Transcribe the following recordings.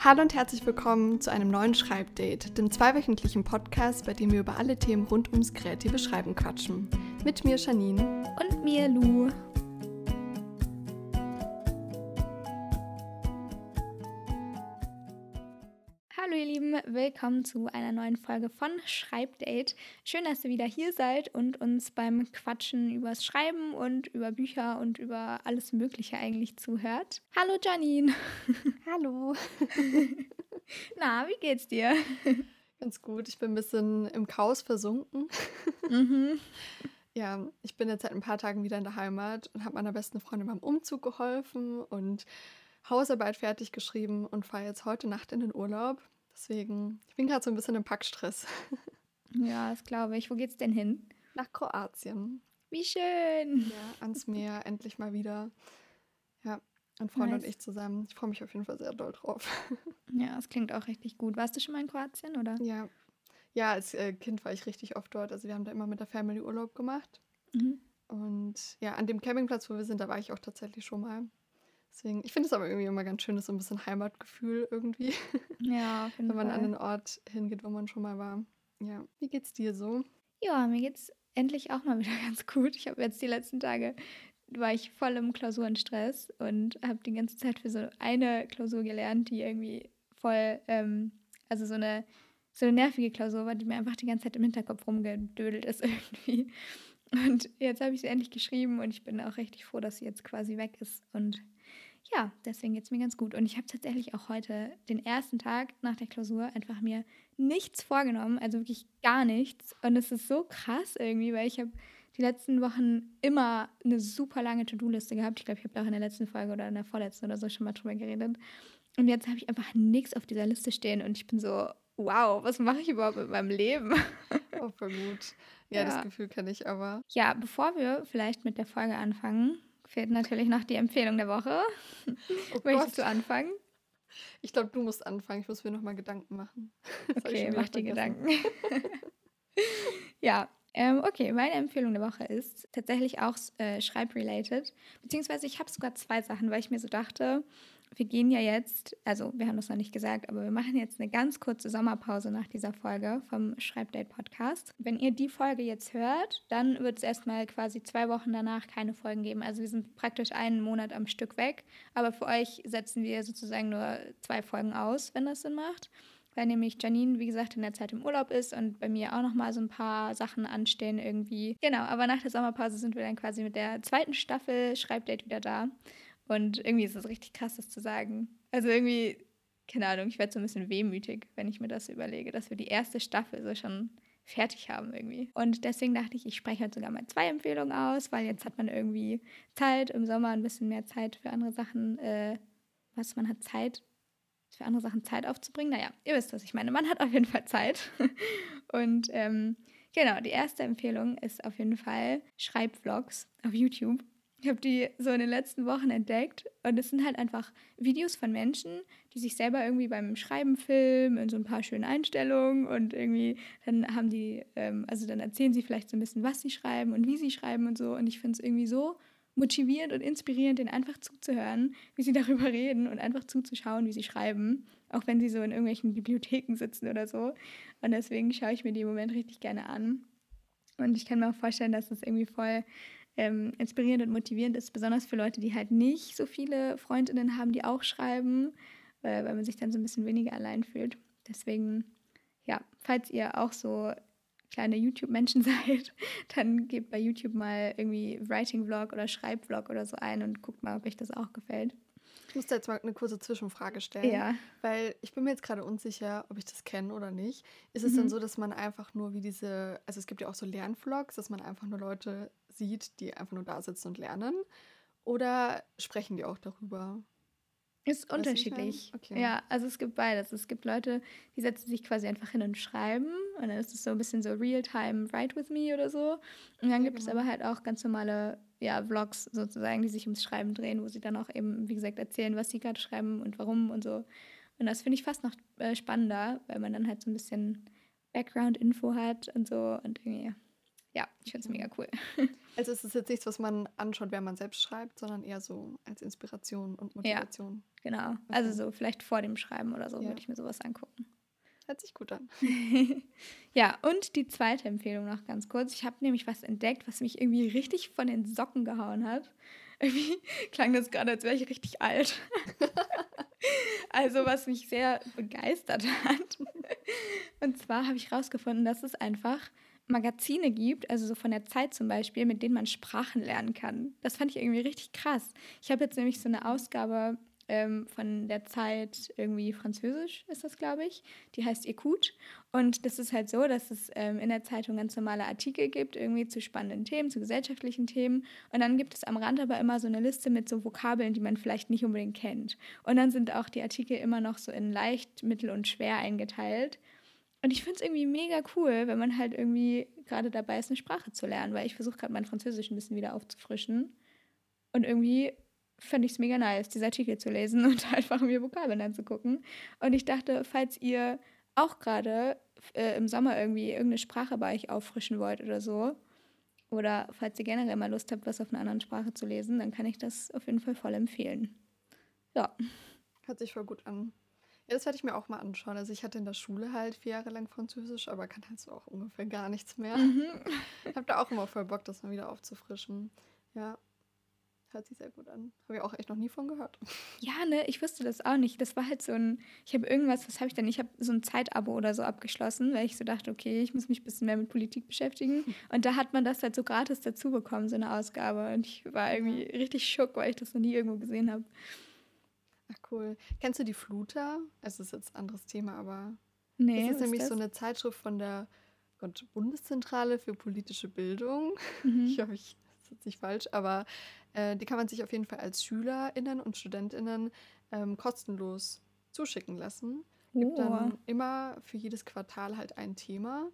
Hallo und herzlich willkommen zu einem neuen Schreibdate, dem zweiwöchentlichen Podcast, bei dem wir über alle Themen rund ums kreative Schreiben quatschen. Mit mir Janine und mir Lu. Willkommen zu einer neuen Folge von Schreibdate. Schön, dass ihr wieder hier seid und uns beim Quatschen übers Schreiben und über Bücher und über alles Mögliche eigentlich zuhört. Hallo Janine. Hallo. Na, wie geht's dir? Ganz gut. Ich bin ein bisschen im Chaos versunken. Mhm. Ja, ich bin jetzt seit ein paar Tagen wieder in der Heimat und habe meiner besten Freundin beim Umzug geholfen und Hausarbeit fertig geschrieben und fahre jetzt heute Nacht in den Urlaub. Deswegen, ich bin gerade so ein bisschen im Packstress. Ja, das glaube ich. Wo geht's denn hin? Nach Kroatien. Wie schön. Ja, ans Meer, endlich mal wieder. Ja, ein Freund nice. und ich zusammen. Ich freue mich auf jeden Fall sehr doll drauf. Ja, das klingt auch richtig gut. Warst du schon mal in Kroatien, oder? Ja. Ja, als äh, Kind war ich richtig oft dort. Also wir haben da immer mit der Family Urlaub gemacht. Mhm. Und ja, an dem Campingplatz, wo wir sind, da war ich auch tatsächlich schon mal. Deswegen, ich finde es aber irgendwie immer ganz schön, so ein bisschen Heimatgefühl irgendwie. Ja, Wenn man Fall. an den Ort hingeht, wo man schon mal war. Ja, wie geht's dir so? Ja, mir geht's endlich auch mal wieder ganz gut. Ich habe jetzt die letzten Tage war ich voll im Klausurenstress und habe die ganze Zeit für so eine Klausur gelernt, die irgendwie voll, ähm, also so eine, so eine nervige Klausur war, die mir einfach die ganze Zeit im Hinterkopf rumgedödelt ist irgendwie. Und jetzt habe ich sie endlich geschrieben und ich bin auch richtig froh, dass sie jetzt quasi weg ist und ja, deswegen geht es mir ganz gut. Und ich habe tatsächlich auch heute den ersten Tag nach der Klausur einfach mir nichts vorgenommen, also wirklich gar nichts. Und es ist so krass irgendwie, weil ich habe die letzten Wochen immer eine super lange To-Do-Liste gehabt. Ich glaube, ich habe da auch in der letzten Folge oder in der vorletzten oder so schon mal drüber geredet. Und jetzt habe ich einfach nichts auf dieser Liste stehen und ich bin so, wow, was mache ich überhaupt mit meinem Leben? Oh, voll gut. Ja, ja. das Gefühl kenne ich aber. Ja, bevor wir vielleicht mit der Folge anfangen, fehlt natürlich noch die Empfehlung der Woche. Oh Möchtest Gott. du anfangen? Ich glaube, du musst anfangen. Ich muss mir noch mal Gedanken machen. Okay, mach die Gedanken. ja, ähm, okay, meine Empfehlung der Woche ist tatsächlich auch äh, schreibrelated. Beziehungsweise ich habe sogar zwei Sachen, weil ich mir so dachte, wir gehen ja jetzt, also wir haben das noch nicht gesagt, aber wir machen jetzt eine ganz kurze Sommerpause nach dieser Folge vom Schreibdate Podcast. Wenn ihr die Folge jetzt hört, dann wird es erstmal quasi zwei Wochen danach keine Folgen geben. Also wir sind praktisch einen Monat am Stück weg, aber für euch setzen wir sozusagen nur zwei Folgen aus, wenn das Sinn macht. Weil nämlich Janine, wie gesagt, in der Zeit im Urlaub ist und bei mir auch nochmal so ein paar Sachen anstehen irgendwie. Genau, aber nach der Sommerpause sind wir dann quasi mit der zweiten Staffel Schreibdate wieder da. Und irgendwie ist es richtig krass, das zu sagen. Also irgendwie, keine Ahnung, ich werde so ein bisschen wehmütig, wenn ich mir das überlege, dass wir die erste Staffel so schon fertig haben irgendwie. Und deswegen dachte ich, ich spreche heute sogar mal zwei Empfehlungen aus, weil jetzt hat man irgendwie Zeit, im Sommer ein bisschen mehr Zeit für andere Sachen, äh, was man hat Zeit, für andere Sachen Zeit aufzubringen. Naja, ihr wisst, was ich meine. Man hat auf jeden Fall Zeit. Und ähm, genau, die erste Empfehlung ist auf jeden Fall Schreibvlogs auf YouTube. Ich habe die so in den letzten Wochen entdeckt und es sind halt einfach Videos von Menschen, die sich selber irgendwie beim Schreiben filmen in so ein paar schönen Einstellungen und irgendwie dann haben die, ähm, also dann erzählen sie vielleicht so ein bisschen, was sie schreiben und wie sie schreiben und so. Und ich finde es irgendwie so motivierend und inspirierend, denen einfach zuzuhören, wie sie darüber reden und einfach zuzuschauen, wie sie schreiben, auch wenn sie so in irgendwelchen Bibliotheken sitzen oder so. Und deswegen schaue ich mir die im Moment richtig gerne an. Und ich kann mir auch vorstellen, dass es irgendwie voll ähm, inspirierend und motivierend ist, besonders für Leute, die halt nicht so viele Freundinnen haben, die auch schreiben, weil, weil man sich dann so ein bisschen weniger allein fühlt. Deswegen, ja, falls ihr auch so kleine YouTube-Menschen seid, dann gebt bei YouTube mal irgendwie Writing-Vlog oder Schreib-Vlog oder so ein und guckt mal, ob euch das auch gefällt. Ich muss da jetzt mal eine kurze Zwischenfrage stellen. Ja. Weil ich bin mir jetzt gerade unsicher, ob ich das kenne oder nicht. Ist es mhm. dann so, dass man einfach nur wie diese, also es gibt ja auch so Lernvlogs, dass man einfach nur Leute sieht, die einfach nur da sitzen und lernen? Oder sprechen die auch darüber? Ist unterschiedlich. Okay. Ja, also es gibt beides. Es gibt Leute, die setzen sich quasi einfach hin und schreiben. Und dann ist es so ein bisschen so Real-Time Write with Me oder so. Und dann ja, gibt genau. es aber halt auch ganz normale ja, Vlogs sozusagen, die sich ums Schreiben drehen, wo sie dann auch eben, wie gesagt, erzählen, was sie gerade schreiben und warum und so. Und das finde ich fast noch äh, spannender, weil man dann halt so ein bisschen Background-Info hat und so und irgendwie ja, ich finde es mega cool. Also es ist jetzt nichts, was man anschaut, während man selbst schreibt, sondern eher so als Inspiration und Motivation. Ja, genau. Okay. Also so vielleicht vor dem Schreiben oder so ja. würde ich mir sowas angucken. Hört sich gut an. ja, und die zweite Empfehlung noch ganz kurz. Ich habe nämlich was entdeckt, was mich irgendwie richtig von den Socken gehauen hat. Irgendwie klang das gerade, als wäre ich richtig alt. also, was mich sehr begeistert hat. Und zwar habe ich herausgefunden, dass es einfach Magazine gibt, also so von der Zeit zum Beispiel, mit denen man Sprachen lernen kann. Das fand ich irgendwie richtig krass. Ich habe jetzt nämlich so eine Ausgabe ähm, von der Zeit irgendwie Französisch ist das, glaube ich. Die heißt Écoute. Und das ist halt so, dass es ähm, in der Zeitung ganz normale Artikel gibt, irgendwie zu spannenden Themen, zu gesellschaftlichen Themen. Und dann gibt es am Rand aber immer so eine Liste mit so Vokabeln, die man vielleicht nicht unbedingt kennt. Und dann sind auch die Artikel immer noch so in leicht, mittel und schwer eingeteilt. Und ich finde es irgendwie mega cool, wenn man halt irgendwie gerade dabei ist, eine Sprache zu lernen, weil ich versuche gerade mein Französisch ein bisschen wieder aufzufrischen. Und irgendwie fände ich es mega nice, diese Artikel zu lesen und einfach mir Vokabeln anzugucken. Und ich dachte, falls ihr auch gerade äh, im Sommer irgendwie irgendeine Sprache bei euch auffrischen wollt oder so, oder falls ihr generell mal Lust habt, was auf einer anderen Sprache zu lesen, dann kann ich das auf jeden Fall voll empfehlen. Ja. Hört sich voll gut an. Ja, das werde ich mir auch mal anschauen. Also ich hatte in der Schule halt vier Jahre lang Französisch, aber kann halt so auch ungefähr gar nichts mehr. Mhm. Ich habe da auch immer voll Bock, das mal wieder aufzufrischen. Ja, Hört sich sehr gut an. Habe ich auch echt noch nie von gehört. Ja, ne, ich wusste das auch nicht. Das war halt so ein, ich habe irgendwas, was habe ich denn? Ich habe so ein Zeitabo oder so abgeschlossen, weil ich so dachte, okay, ich muss mich ein bisschen mehr mit Politik beschäftigen. Und da hat man das halt so gratis dazu bekommen, so eine Ausgabe. Und ich war irgendwie richtig schock, weil ich das noch nie irgendwo gesehen habe. Ach cool. Kennst du die Fluter? Es ist jetzt ein anderes Thema, aber nee, das ist nämlich ist das? so eine Zeitschrift von der Gott, Bundeszentrale für politische Bildung. Mhm. Ich hoffe, ich ist jetzt nicht falsch, aber äh, die kann man sich auf jeden Fall als SchülerInnen und StudentInnen ähm, kostenlos zuschicken lassen. Oh. Gibt dann immer für jedes Quartal halt ein Thema.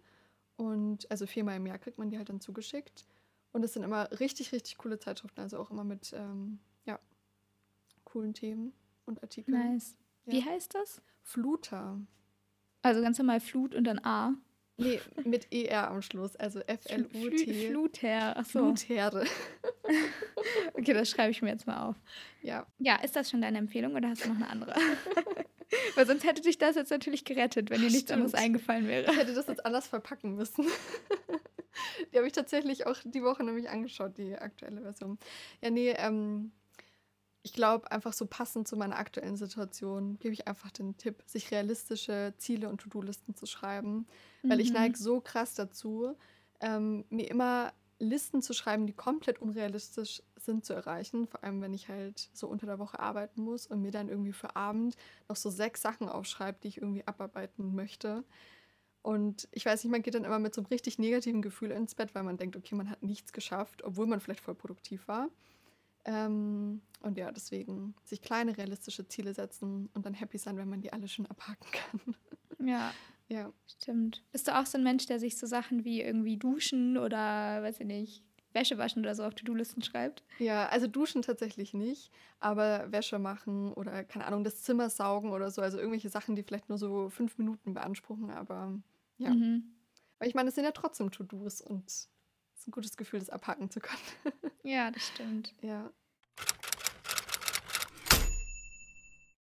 Und also viermal im Jahr kriegt man die halt dann zugeschickt. Und es sind immer richtig, richtig coole Zeitschriften, also auch immer mit ähm, ja, coolen Themen und Artikeln. Nice. Ja. Wie heißt das? Fluter. Also ganz normal Flut und dann A. Nee, mit ER am Schluss, also F-L-U-T. Fluther, achso. Flutherde. okay, das schreibe ich mir jetzt mal auf. Ja. Ja, ist das schon deine Empfehlung oder hast du noch eine andere? Weil sonst hätte dich das jetzt natürlich gerettet, wenn dir nichts anderes eingefallen wäre. Ich hätte das jetzt anders verpacken müssen. die habe ich tatsächlich auch die Woche nämlich angeschaut, die aktuelle Version. Ja, nee, ähm, ich glaube, einfach so passend zu meiner aktuellen Situation gebe ich einfach den Tipp, sich realistische Ziele und To-Do-Listen zu schreiben. Mhm. Weil ich mhm. neige so krass dazu, ähm, mir immer Listen zu schreiben, die komplett unrealistisch sind zu erreichen. Vor allem, wenn ich halt so unter der Woche arbeiten muss und mir dann irgendwie für Abend noch so sechs Sachen aufschreibe, die ich irgendwie abarbeiten möchte. Und ich weiß nicht, man geht dann immer mit so einem richtig negativen Gefühl ins Bett, weil man denkt, okay, man hat nichts geschafft, obwohl man vielleicht voll produktiv war. Ähm, und ja, deswegen sich kleine realistische Ziele setzen und dann happy sein, wenn man die alle schon abhaken kann. Ja. Ja. Stimmt. Bist du auch so ein Mensch, der sich so Sachen wie irgendwie duschen oder, weiß ich nicht, Wäsche waschen oder so auf To-Do-Listen schreibt? Ja, also duschen tatsächlich nicht, aber Wäsche machen oder, keine Ahnung, das Zimmer saugen oder so. Also irgendwelche Sachen, die vielleicht nur so fünf Minuten beanspruchen, aber ja. Mhm. Weil ich meine, es sind ja trotzdem To-Dos und ist ein gutes Gefühl, das abhaken zu können. ja, das stimmt. Ja.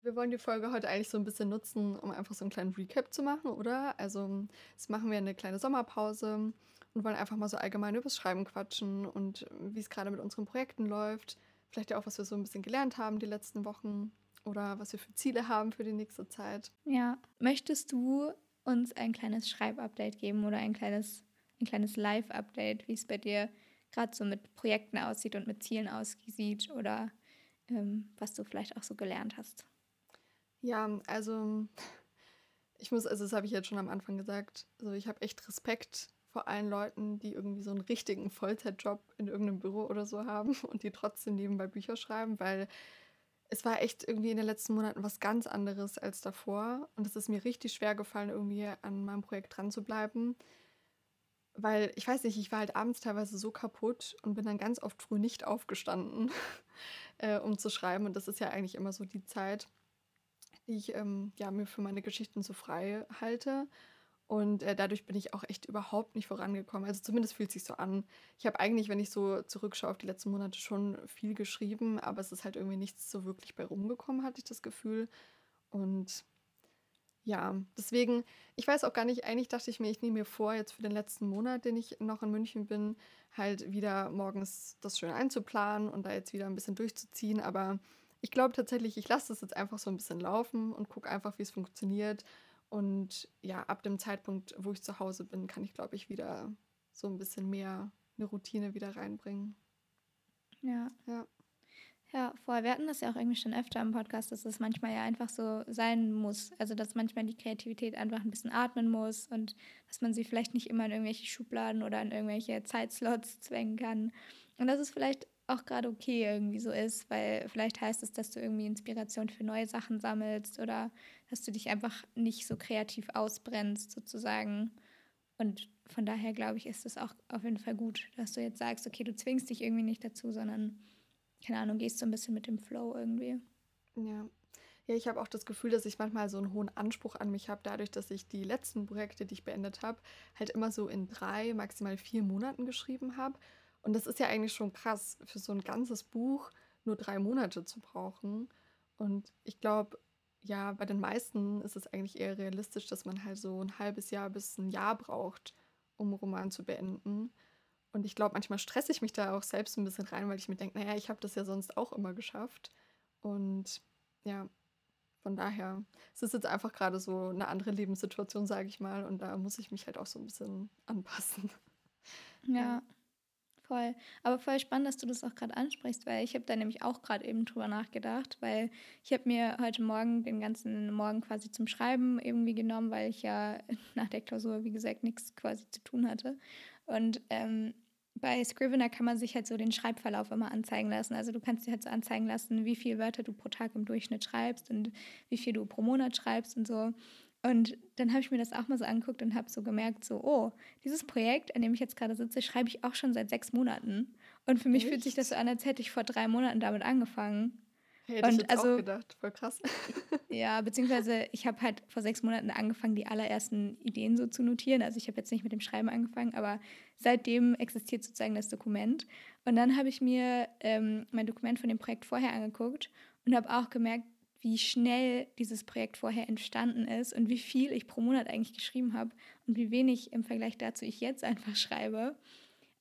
Wir wollen die Folge heute eigentlich so ein bisschen nutzen, um einfach so einen kleinen Recap zu machen, oder? Also, jetzt machen wir eine kleine Sommerpause und wollen einfach mal so allgemein übers Schreiben quatschen und wie es gerade mit unseren Projekten läuft. Vielleicht ja auch, was wir so ein bisschen gelernt haben die letzten Wochen oder was wir für Ziele haben für die nächste Zeit. Ja. Möchtest du uns ein kleines Schreibupdate geben oder ein kleines ein kleines Live-Update, wie es bei dir gerade so mit Projekten aussieht und mit Zielen aussieht oder ähm, was du vielleicht auch so gelernt hast. Ja, also ich muss, also das habe ich jetzt schon am Anfang gesagt, also ich habe echt Respekt vor allen Leuten, die irgendwie so einen richtigen Vollzeitjob in irgendeinem Büro oder so haben und die trotzdem nebenbei Bücher schreiben, weil es war echt irgendwie in den letzten Monaten was ganz anderes als davor und es ist mir richtig schwer gefallen, irgendwie an meinem Projekt dran zu bleiben weil ich weiß nicht, ich war halt abends teilweise so kaputt und bin dann ganz oft früh nicht aufgestanden, äh, um zu schreiben. Und das ist ja eigentlich immer so die Zeit, die ich ähm, ja, mir für meine Geschichten so frei halte. Und äh, dadurch bin ich auch echt überhaupt nicht vorangekommen. Also zumindest fühlt es sich so an. Ich habe eigentlich, wenn ich so zurückschaue auf die letzten Monate, schon viel geschrieben, aber es ist halt irgendwie nichts so wirklich bei rumgekommen, hatte ich das Gefühl. Und ja, deswegen, ich weiß auch gar nicht, eigentlich dachte ich mir, ich nehme mir vor, jetzt für den letzten Monat, den ich noch in München bin, halt wieder morgens das schön einzuplanen und da jetzt wieder ein bisschen durchzuziehen. Aber ich glaube tatsächlich, ich lasse das jetzt einfach so ein bisschen laufen und gucke einfach, wie es funktioniert. Und ja, ab dem Zeitpunkt, wo ich zu Hause bin, kann ich, glaube ich, wieder so ein bisschen mehr eine Routine wieder reinbringen. Ja. Ja. Ja, vorher, wir hatten das ja auch irgendwie schon öfter im Podcast, dass es manchmal ja einfach so sein muss. Also, dass manchmal die Kreativität einfach ein bisschen atmen muss und dass man sie vielleicht nicht immer in irgendwelche Schubladen oder in irgendwelche Zeitslots zwängen kann. Und dass es vielleicht auch gerade okay irgendwie so ist, weil vielleicht heißt es, dass du irgendwie Inspiration für neue Sachen sammelst oder dass du dich einfach nicht so kreativ ausbrennst sozusagen. Und von daher glaube ich, ist es auch auf jeden Fall gut, dass du jetzt sagst, okay, du zwingst dich irgendwie nicht dazu, sondern keine Ahnung, gehst so ein bisschen mit dem Flow irgendwie. Ja. Ja, ich habe auch das Gefühl, dass ich manchmal so einen hohen Anspruch an mich habe, dadurch, dass ich die letzten Projekte, die ich beendet habe, halt immer so in drei, maximal vier Monaten geschrieben habe. Und das ist ja eigentlich schon krass, für so ein ganzes Buch nur drei Monate zu brauchen. Und ich glaube, ja, bei den meisten ist es eigentlich eher realistisch, dass man halt so ein halbes Jahr bis ein Jahr braucht, um einen Roman zu beenden. Und ich glaube, manchmal stresse ich mich da auch selbst ein bisschen rein, weil ich mir denke, naja, ich habe das ja sonst auch immer geschafft. Und ja, von daher es ist jetzt einfach gerade so eine andere Lebenssituation, sage ich mal. Und da muss ich mich halt auch so ein bisschen anpassen. Ja, ja. Voll. Aber voll spannend, dass du das auch gerade ansprichst, weil ich habe da nämlich auch gerade eben drüber nachgedacht, weil ich habe mir heute Morgen den ganzen Morgen quasi zum Schreiben irgendwie genommen, weil ich ja nach der Klausur, wie gesagt, nichts quasi zu tun hatte. Und ähm, bei Scrivener kann man sich halt so den Schreibverlauf immer anzeigen lassen. Also du kannst dir halt so anzeigen lassen, wie viele Wörter du pro Tag im Durchschnitt schreibst und wie viel du pro Monat schreibst und so. Und dann habe ich mir das auch mal so angeguckt und habe so gemerkt, so, oh, dieses Projekt, an dem ich jetzt gerade sitze, schreibe ich auch schon seit sechs Monaten. Und für mich Echt? fühlt sich das so an, als hätte ich vor drei Monaten damit angefangen. Hätte und ich jetzt also, auch gedacht, voll krass. Ja, beziehungsweise ich habe halt vor sechs Monaten angefangen, die allerersten Ideen so zu notieren. Also ich habe jetzt nicht mit dem Schreiben angefangen, aber seitdem existiert sozusagen das Dokument. Und dann habe ich mir ähm, mein Dokument von dem Projekt vorher angeguckt und habe auch gemerkt, wie schnell dieses Projekt vorher entstanden ist und wie viel ich pro Monat eigentlich geschrieben habe und wie wenig im Vergleich dazu ich jetzt einfach schreibe.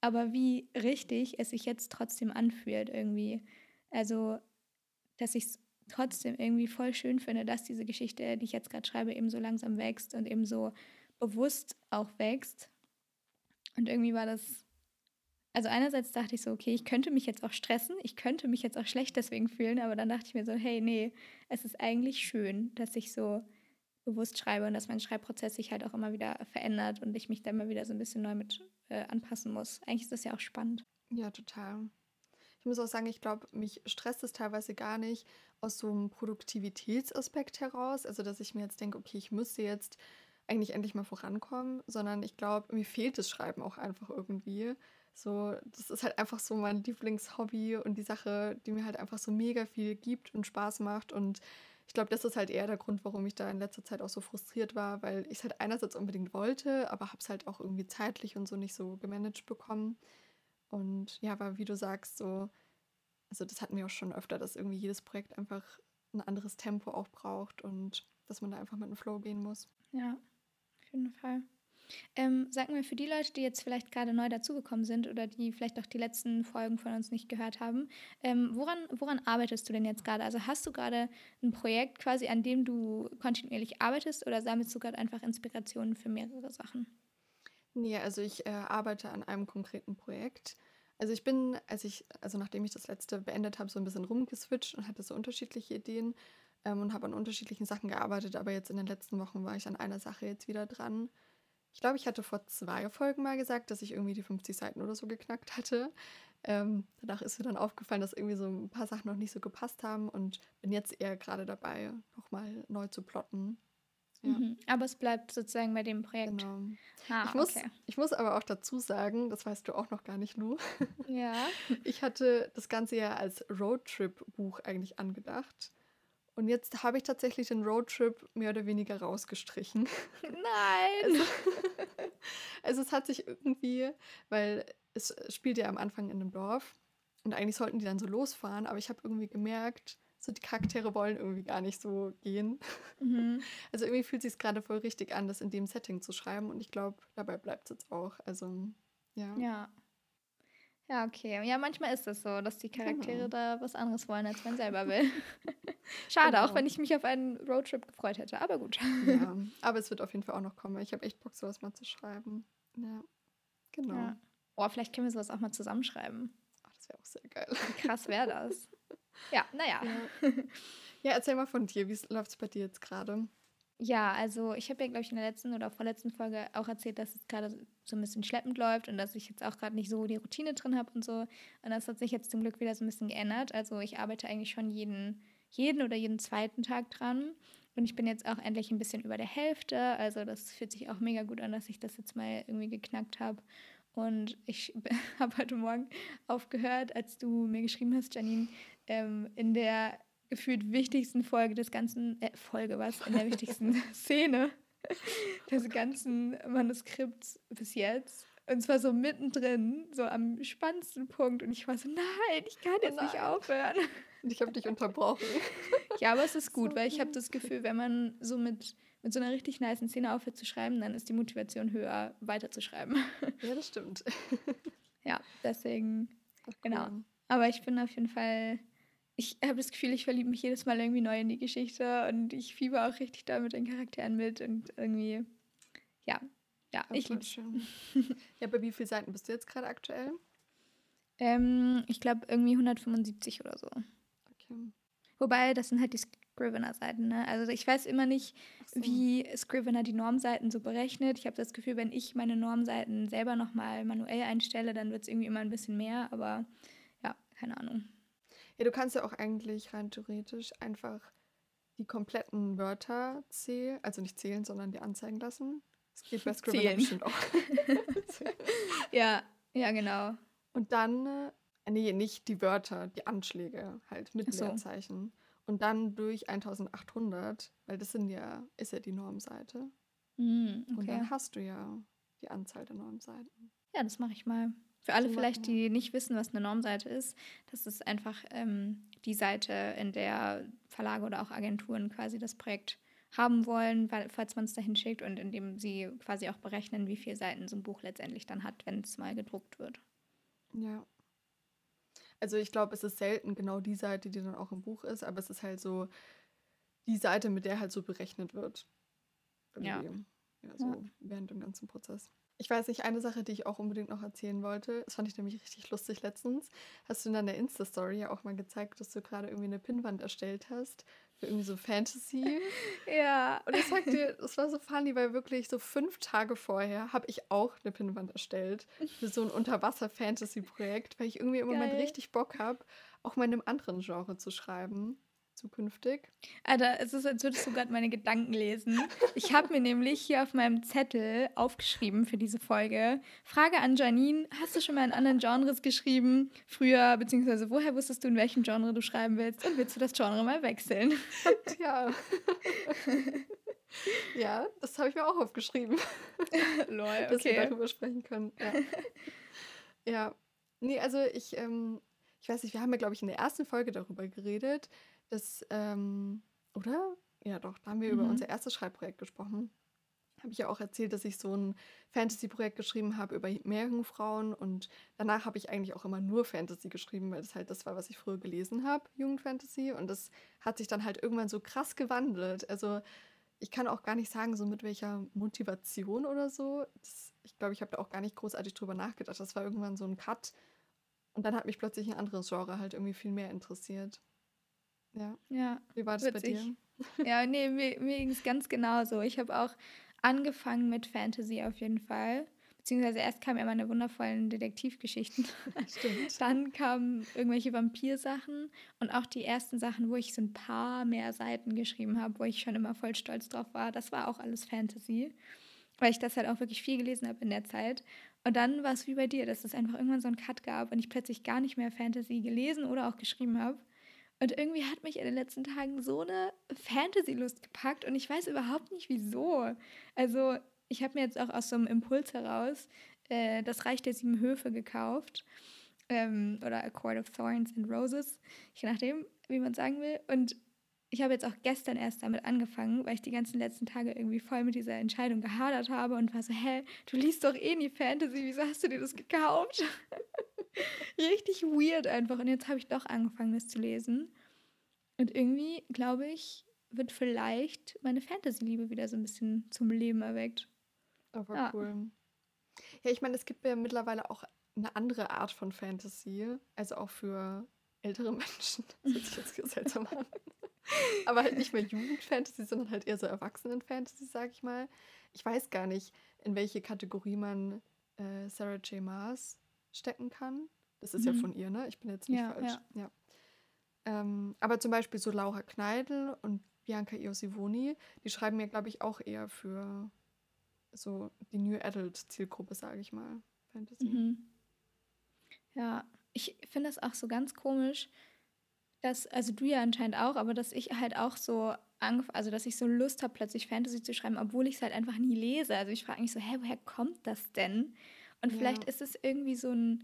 Aber wie richtig es sich jetzt trotzdem anfühlt irgendwie. Also dass ich es trotzdem irgendwie voll schön finde, dass diese Geschichte, die ich jetzt gerade schreibe, eben so langsam wächst und eben so bewusst auch wächst. Und irgendwie war das, also einerseits dachte ich so, okay, ich könnte mich jetzt auch stressen, ich könnte mich jetzt auch schlecht deswegen fühlen, aber dann dachte ich mir so, hey, nee, es ist eigentlich schön, dass ich so bewusst schreibe und dass mein Schreibprozess sich halt auch immer wieder verändert und ich mich da immer wieder so ein bisschen neu mit äh, anpassen muss. Eigentlich ist das ja auch spannend. Ja, total. Ich muss auch sagen, ich glaube, mich stresst es teilweise gar nicht aus so einem Produktivitätsaspekt heraus. Also, dass ich mir jetzt denke, okay, ich müsste jetzt eigentlich endlich mal vorankommen, sondern ich glaube, mir fehlt das Schreiben auch einfach irgendwie. So, das ist halt einfach so mein Lieblingshobby und die Sache, die mir halt einfach so mega viel gibt und Spaß macht. Und ich glaube, das ist halt eher der Grund, warum ich da in letzter Zeit auch so frustriert war, weil ich es halt einerseits unbedingt wollte, aber habe es halt auch irgendwie zeitlich und so nicht so gemanagt bekommen. Und ja, aber wie du sagst, so, also das hatten wir auch schon öfter, dass irgendwie jedes Projekt einfach ein anderes Tempo auch braucht und dass man da einfach mit dem Flow gehen muss. Ja, auf jeden Fall. Ähm, sag mir für die Leute, die jetzt vielleicht gerade neu dazugekommen sind oder die vielleicht auch die letzten Folgen von uns nicht gehört haben, ähm, woran, woran arbeitest du denn jetzt gerade? Also hast du gerade ein Projekt quasi, an dem du kontinuierlich arbeitest oder sammelst du gerade einfach Inspirationen für mehrere Sachen? Nee, also ich äh, arbeite an einem konkreten Projekt. Also ich bin, als ich, also nachdem ich das letzte beendet habe, so ein bisschen rumgeswitcht und hatte so unterschiedliche Ideen ähm, und habe an unterschiedlichen Sachen gearbeitet, aber jetzt in den letzten Wochen war ich an einer Sache jetzt wieder dran. Ich glaube, ich hatte vor zwei Folgen mal gesagt, dass ich irgendwie die 50 Seiten oder so geknackt hatte. Ähm, danach ist mir dann aufgefallen, dass irgendwie so ein paar Sachen noch nicht so gepasst haben und bin jetzt eher gerade dabei, nochmal neu zu plotten. Ja. Mhm. Aber es bleibt sozusagen bei dem Projekt. Genau. Ah, ich, muss, okay. ich muss aber auch dazu sagen, das weißt du auch noch gar nicht, Lu. Ja. Ich hatte das Ganze ja als Roadtrip-Buch eigentlich angedacht. Und jetzt habe ich tatsächlich den Roadtrip mehr oder weniger rausgestrichen. Nein! Also, also es hat sich irgendwie, weil es spielt ja am Anfang in einem Dorf und eigentlich sollten die dann so losfahren, aber ich habe irgendwie gemerkt, so die Charaktere wollen irgendwie gar nicht so gehen. Mhm. Also irgendwie fühlt es sich gerade voll richtig an, das in dem Setting zu schreiben und ich glaube, dabei bleibt es jetzt auch. Also ja. Ja. Ja, okay. Ja, manchmal ist es so, dass die Charaktere genau. da was anderes wollen, als man selber will. Schade, genau. auch wenn ich mich auf einen Roadtrip gefreut hätte, aber gut. ja, aber es wird auf jeden Fall auch noch kommen. Ich habe echt Bock, sowas mal zu schreiben. Ja, genau. Ja. Oh, vielleicht können wir sowas auch mal zusammenschreiben. Oh, das wäre auch sehr geil. Wie krass wäre das? Ja, naja. Ja. ja, erzähl mal von dir. Wie läuft es bei dir jetzt gerade? Ja, also ich habe ja, glaube ich, in der letzten oder vorletzten Folge auch erzählt, dass es gerade so ein bisschen schleppend läuft und dass ich jetzt auch gerade nicht so die Routine drin habe und so. Und das hat sich jetzt zum Glück wieder so ein bisschen geändert. Also ich arbeite eigentlich schon jeden, jeden oder jeden zweiten Tag dran. Und ich bin jetzt auch endlich ein bisschen über der Hälfte. Also das fühlt sich auch mega gut an, dass ich das jetzt mal irgendwie geknackt habe. Und ich habe heute Morgen aufgehört, als du mir geschrieben hast, Janine, ähm, in der gefühlt wichtigsten Folge des ganzen, äh, Folge was, in der wichtigsten Szene des ganzen Manuskripts bis jetzt. Und zwar so mittendrin, so am spannendsten Punkt. Und ich war so, nein, ich kann jetzt oh nicht aufhören. Und ich habe dich unterbrochen. ja, aber es ist gut, so weil ich habe das Gefühl, wenn man so mit, mit so einer richtig nice Szene aufhört zu schreiben, dann ist die Motivation höher, weiterzuschreiben. Ja, das stimmt. ja, deswegen, cool. genau. Aber ich bin auf jeden Fall, ich habe das Gefühl, ich verliebe mich jedes Mal irgendwie neu in die Geschichte und ich fieber auch richtig da mit den Charakteren mit und irgendwie, ja, ja, oh, ich liebe schön. ja, bei wie vielen Seiten bist du jetzt gerade aktuell? Ähm, ich glaube irgendwie 175 oder so. Okay. Wobei, das sind halt die Scrivener-Seiten. Ne? Also ich weiß immer nicht, so. wie Scrivener die Normseiten so berechnet. Ich habe das Gefühl, wenn ich meine Normseiten selber nochmal manuell einstelle, dann wird es irgendwie immer ein bisschen mehr. Aber ja, keine Ahnung. Ja, du kannst ja auch eigentlich rein theoretisch einfach die kompletten Wörter zählen, also nicht zählen, sondern die anzeigen lassen. Das geht bei Scrivener bestimmt auch. ja, ja, genau. Und dann, äh, nee, nicht die Wörter, die Anschläge halt mit so. Leerzeichen. Und dann durch 1800, weil das sind ja, ist ja die Normseite. Mm, okay. Und dann hast du ja die Anzahl der Normseiten. Ja, das mache ich mal. Für alle vielleicht, die nicht wissen, was eine Normseite ist, das ist einfach ähm, die Seite, in der Verlage oder auch Agenturen quasi das Projekt haben wollen, weil, falls man es dahin schickt und indem sie quasi auch berechnen, wie viele Seiten so ein Buch letztendlich dann hat, wenn es mal gedruckt wird. Ja. Also ich glaube, es ist selten genau die Seite, die dann auch im Buch ist, aber es ist halt so die Seite, mit der halt so berechnet wird. Ja. ja. So ja. während dem ganzen Prozess. Ich weiß nicht, eine Sache, die ich auch unbedingt noch erzählen wollte, das fand ich nämlich richtig lustig letztens. Hast du in deiner Insta-Story ja auch mal gezeigt, dass du gerade irgendwie eine Pinnwand erstellt hast für irgendwie so Fantasy. ja. Und ich sag dir, das war so funny, weil wirklich so fünf Tage vorher habe ich auch eine Pinnwand erstellt für so ein Unterwasser-Fantasy-Projekt, weil ich irgendwie im Geil. Moment richtig Bock habe, auch mal in einem anderen Genre zu schreiben zukünftig. Alter, es ist, als würdest du gerade meine Gedanken lesen. Ich habe mir nämlich hier auf meinem Zettel aufgeschrieben für diese Folge. Frage an Janine: Hast du schon mal in anderen Genres geschrieben? Früher, beziehungsweise woher wusstest du, in welchem Genre du schreiben willst? Und willst du das Genre mal wechseln? Tja. ja, das habe ich mir auch aufgeschrieben. Lol, okay. Dass wir darüber sprechen können. Ja. ja. Nee, also ich, ähm, ich weiß nicht, wir haben ja, glaube ich, in der ersten Folge darüber geredet, das, ähm, oder? Ja, doch, da haben wir mhm. über unser erstes Schreibprojekt gesprochen. Habe ich ja auch erzählt, dass ich so ein Fantasy-Projekt geschrieben habe über Meerjungfrauen und danach habe ich eigentlich auch immer nur Fantasy geschrieben, weil das halt das war, was ich früher gelesen habe, Jugendfantasy. Und das hat sich dann halt irgendwann so krass gewandelt. Also ich kann auch gar nicht sagen, so mit welcher Motivation oder so. Das, ich glaube, ich habe da auch gar nicht großartig drüber nachgedacht. Das war irgendwann so ein Cut. Und dann hat mich plötzlich ein anderes Genre halt irgendwie viel mehr interessiert. Ja. Ja. Wie war das witzig. bei dir? Ja, nee, mir, mir ging es ganz genauso. Ich habe auch angefangen mit Fantasy auf jeden Fall. Beziehungsweise erst kamen ja meine wundervollen Detektivgeschichten. Stimmt. Dann kamen irgendwelche Vampirsachen und auch die ersten Sachen, wo ich so ein paar mehr Seiten geschrieben habe, wo ich schon immer voll stolz drauf war. Das war auch alles Fantasy, weil ich das halt auch wirklich viel gelesen habe in der Zeit. Und dann war es wie bei dir, dass es einfach irgendwann so einen Cut gab und ich plötzlich gar nicht mehr Fantasy gelesen oder auch geschrieben habe. Und irgendwie hat mich in den letzten Tagen so eine Fantasy-Lust gepackt und ich weiß überhaupt nicht wieso. Also, ich habe mir jetzt auch aus so einem Impuls heraus äh, das Reich der Sieben Höfe gekauft. Ähm, oder A Court of Thorns and Roses, je nachdem, wie man sagen will. Und ich habe jetzt auch gestern erst damit angefangen, weil ich die ganzen letzten Tage irgendwie voll mit dieser Entscheidung gehadert habe und war so, hä, du liest doch eh nie Fantasy, wieso hast du dir das gekauft? Richtig weird einfach. Und jetzt habe ich doch angefangen, das zu lesen. Und irgendwie, glaube ich, wird vielleicht meine Fantasy-Liebe wieder so ein bisschen zum Leben erweckt. Aber ja. cool. Ja, ich meine, es gibt ja mittlerweile auch eine andere Art von Fantasy, also auch für ältere Menschen. Das hört sich jetzt seltsam an. Aber halt nicht mehr Jugendfantasy, sondern halt eher so Erwachsenen-Fantasy, sag ich mal. Ich weiß gar nicht, in welche Kategorie man äh, Sarah J. Maas stecken kann. Das ist mhm. ja von ihr, ne? Ich bin jetzt nicht ja, falsch. Ja. ja. Ähm, aber zum Beispiel so Laura Kneidl und Bianca Iosivoni, die schreiben mir, glaube ich, auch eher für so die New Adult-Zielgruppe, sage ich mal. Fantasy. Mhm. Ja, ich finde das auch so ganz komisch, dass, also du ja anscheinend auch, aber dass ich halt auch so also dass ich so Lust habe, plötzlich Fantasy zu schreiben, obwohl ich es halt einfach nie lese. Also ich frage mich so, hä, woher kommt das denn? Und ja. vielleicht ist es irgendwie so ein,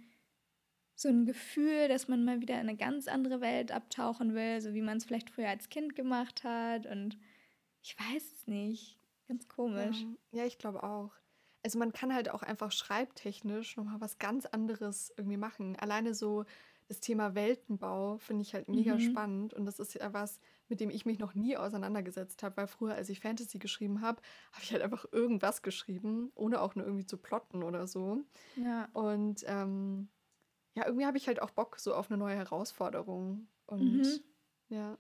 so ein Gefühl, dass man mal wieder in eine ganz andere Welt abtauchen will, so wie man es vielleicht früher als Kind gemacht hat. Und ich weiß es nicht. Ganz komisch. Ja, ja ich glaube auch. Also man kann halt auch einfach schreibtechnisch nochmal was ganz anderes irgendwie machen. Alleine so das Thema Weltenbau finde ich halt mega mhm. spannend und das ist ja was, mit dem ich mich noch nie auseinandergesetzt habe, weil früher, als ich Fantasy geschrieben habe, habe ich halt einfach irgendwas geschrieben, ohne auch nur irgendwie zu plotten oder so. Ja. Und ähm, ja, irgendwie habe ich halt auch Bock so auf eine neue Herausforderung und mhm. ja.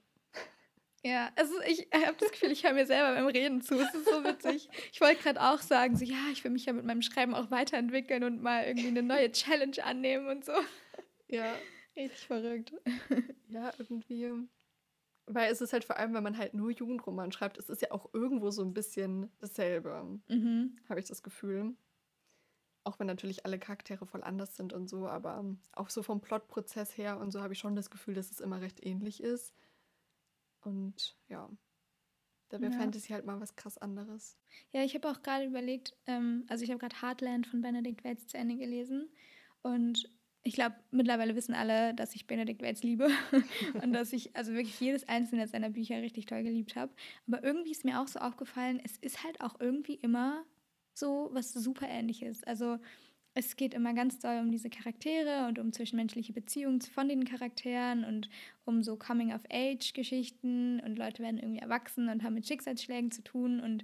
Ja, also ich habe das Gefühl, ich höre mir selber beim Reden zu. Es ist so witzig. Ich wollte gerade auch sagen, so ja, ich will mich ja mit meinem Schreiben auch weiterentwickeln und mal irgendwie eine neue Challenge annehmen und so. Ja, Richtig verrückt. ja, irgendwie. Weil es ist halt vor allem, wenn man halt nur Jugendroman schreibt, es ist ja auch irgendwo so ein bisschen dasselbe, mhm. habe ich das Gefühl. Auch wenn natürlich alle Charaktere voll anders sind und so, aber auch so vom Plotprozess her und so habe ich schon das Gefühl, dass es immer recht ähnlich ist. Und ja, da wäre ja. Fantasy halt mal was krass anderes. Ja, ich habe auch gerade überlegt, ähm, also ich habe gerade Heartland von Benedict Wells zu Ende gelesen und ich glaube, mittlerweile wissen alle, dass ich Benedikt Wells liebe und dass ich also wirklich jedes einzelne seiner Bücher richtig toll geliebt habe. Aber irgendwie ist mir auch so aufgefallen, es ist halt auch irgendwie immer so was super ähnliches. Also es geht immer ganz doll um diese Charaktere und um zwischenmenschliche Beziehungen von den Charakteren und um so Coming-of-Age-Geschichten und Leute werden irgendwie erwachsen und haben mit Schicksalsschlägen zu tun und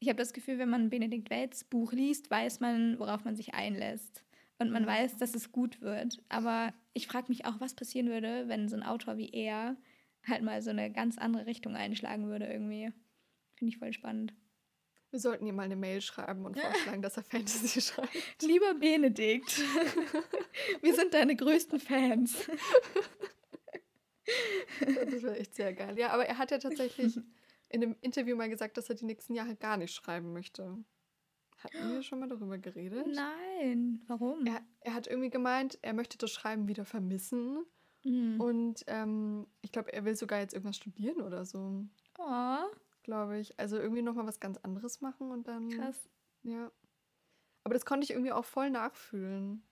ich habe das Gefühl, wenn man Benedikt Wells Buch liest, weiß man, worauf man sich einlässt und man weiß, dass es gut wird. Aber ich frage mich auch, was passieren würde, wenn so ein Autor wie er halt mal so eine ganz andere Richtung einschlagen würde irgendwie. Finde ich voll spannend. Wir sollten ihm mal eine Mail schreiben und vorschlagen, dass er Fantasy schreibt. Lieber Benedikt, wir sind deine größten Fans. das wäre echt sehr geil. Ja, aber er hat ja tatsächlich in einem Interview mal gesagt, dass er die nächsten Jahre gar nicht schreiben möchte. Hatten wir schon mal darüber geredet? Nein, warum? Er, er hat irgendwie gemeint, er möchte das Schreiben wieder vermissen. Mhm. Und ähm, ich glaube, er will sogar jetzt irgendwas studieren oder so. Oh. Glaube ich. Also irgendwie nochmal was ganz anderes machen und dann. Krass. Ja. Aber das konnte ich irgendwie auch voll nachfühlen.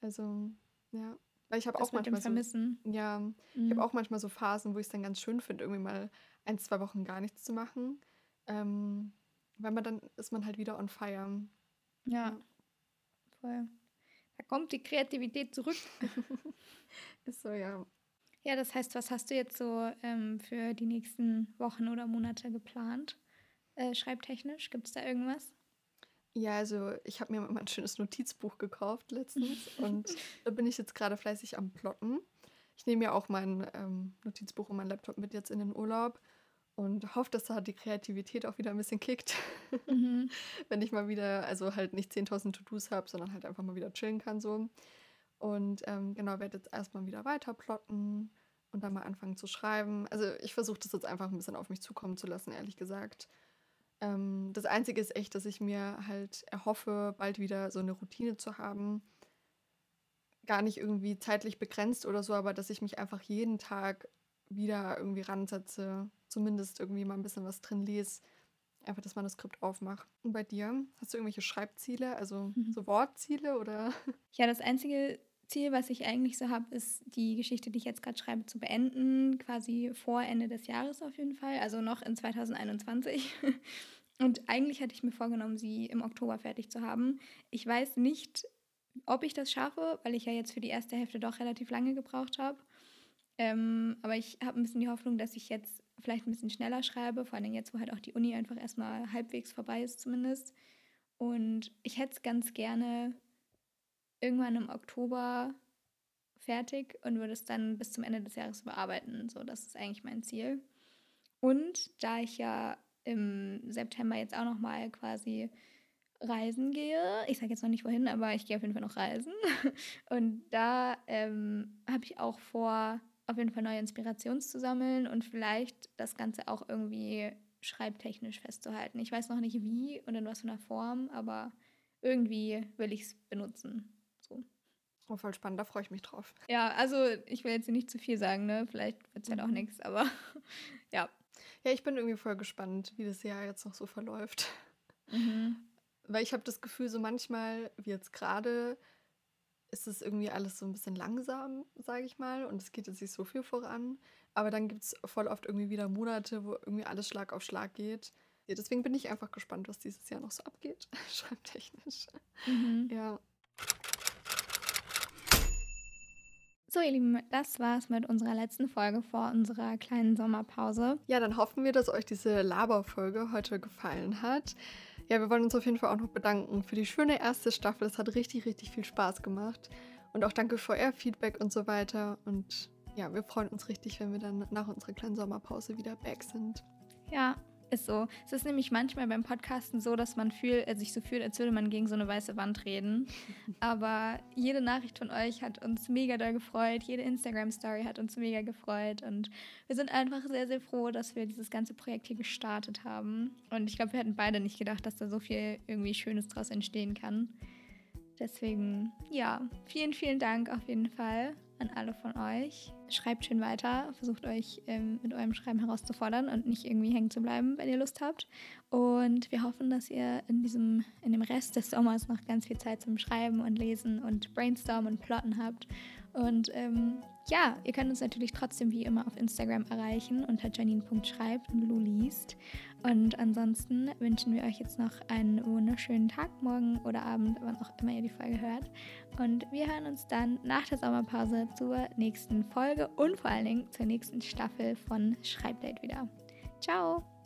Also, ja. Weil ich habe auch manchmal Vermissen. so. Ja. Mhm. Ich habe auch manchmal so Phasen, wo ich es dann ganz schön finde, irgendwie mal ein, zwei Wochen gar nichts zu machen. Ähm, weil man dann ist man halt wieder on fire. Ja, voll. Da kommt die Kreativität zurück. ist so, ja. Ja, das heißt, was hast du jetzt so ähm, für die nächsten Wochen oder Monate geplant? Äh, schreibtechnisch, gibt es da irgendwas? Ja, also ich habe mir mal ein schönes Notizbuch gekauft letztens und da bin ich jetzt gerade fleißig am Plotten. Ich nehme ja auch mein ähm, Notizbuch und mein Laptop mit jetzt in den Urlaub und hoffe, dass da die Kreativität auch wieder ein bisschen kickt. Mhm. Wenn ich mal wieder, also halt nicht 10.000 To-Dos habe, sondern halt einfach mal wieder chillen kann so. Und ähm, genau, werde jetzt erstmal wieder weiter plotten und dann mal anfangen zu schreiben. Also ich versuche das jetzt einfach ein bisschen auf mich zukommen zu lassen, ehrlich gesagt. Ähm, das Einzige ist echt, dass ich mir halt erhoffe, bald wieder so eine Routine zu haben. Gar nicht irgendwie zeitlich begrenzt oder so, aber dass ich mich einfach jeden Tag wieder irgendwie ransetze, zumindest irgendwie mal ein bisschen was drin lese, einfach das Manuskript aufmache. Und bei dir, hast du irgendwelche Schreibziele, also mhm. so Wortziele oder? Ja, das einzige Ziel, was ich eigentlich so habe, ist die Geschichte, die ich jetzt gerade schreibe, zu beenden, quasi vor Ende des Jahres auf jeden Fall, also noch in 2021. Und eigentlich hatte ich mir vorgenommen, sie im Oktober fertig zu haben. Ich weiß nicht, ob ich das schaffe, weil ich ja jetzt für die erste Hälfte doch relativ lange gebraucht habe. Ähm, aber ich habe ein bisschen die Hoffnung, dass ich jetzt vielleicht ein bisschen schneller schreibe, vor allem jetzt, wo halt auch die Uni einfach erstmal halbwegs vorbei ist zumindest. Und ich hätte es ganz gerne irgendwann im Oktober fertig und würde es dann bis zum Ende des Jahres bearbeiten. So, das ist eigentlich mein Ziel. Und da ich ja im September jetzt auch noch mal quasi reisen gehe, ich sage jetzt noch nicht wohin, aber ich gehe auf jeden Fall noch reisen. Und da ähm, habe ich auch vor, auf jeden Fall neue Inspirationen zu sammeln und vielleicht das Ganze auch irgendwie schreibtechnisch festzuhalten. Ich weiß noch nicht wie und in was für einer Form, aber irgendwie will ich es benutzen. So. Oh, voll spannend, da freue ich mich drauf. Ja, also ich will jetzt nicht zu viel sagen, ne? Vielleicht wird es halt auch mhm. nichts, aber ja. Ja, ich bin irgendwie voll gespannt, wie das Jahr jetzt noch so verläuft. Mhm. Weil ich habe das Gefühl, so manchmal, wie jetzt gerade, ist es irgendwie alles so ein bisschen langsam, sage ich mal, und es geht jetzt nicht so viel voran. Aber dann gibt es voll oft irgendwie wieder Monate, wo irgendwie alles Schlag auf Schlag geht. Ja, deswegen bin ich einfach gespannt, was dieses Jahr noch so abgeht, schreibtechnisch. Mhm. Ja. So, ihr Lieben, das war's mit unserer letzten Folge vor unserer kleinen Sommerpause. Ja, dann hoffen wir, dass euch diese Laberfolge heute gefallen hat. Ja, wir wollen uns auf jeden Fall auch noch bedanken für die schöne erste Staffel. Es hat richtig, richtig viel Spaß gemacht. Und auch danke für euer Feedback und so weiter. Und ja, wir freuen uns richtig, wenn wir dann nach unserer kleinen Sommerpause wieder back sind. Ja, ist so. Es ist nämlich manchmal beim Podcasten so, dass man fühlt, äh, sich so fühlt, als würde man gegen so eine weiße Wand reden. Aber jede Nachricht von euch hat uns mega doll gefreut. Jede Instagram-Story hat uns mega gefreut. Und wir sind einfach sehr, sehr froh, dass wir dieses ganze Projekt hier gestartet haben. Und ich glaube, wir hätten beide nicht gedacht, dass da so viel irgendwie Schönes draus entstehen kann. Deswegen, ja, vielen, vielen Dank auf jeden Fall an alle von euch. Schreibt schön weiter, versucht euch ähm, mit eurem Schreiben herauszufordern und nicht irgendwie hängen zu bleiben, wenn ihr Lust habt. Und wir hoffen, dass ihr in diesem, in dem Rest des Sommers noch ganz viel Zeit zum Schreiben und Lesen und Brainstormen und Plotten habt. Und ähm, ja, ihr könnt uns natürlich trotzdem wie immer auf Instagram erreichen unter janine.schreibt und Lu liest. Und ansonsten wünschen wir euch jetzt noch einen wunderschönen Tag, morgen oder Abend, wann auch immer ihr die Folge hört. Und wir hören uns dann nach der Sommerpause zur nächsten Folge und vor allen Dingen zur nächsten Staffel von Schreibdate wieder. Ciao!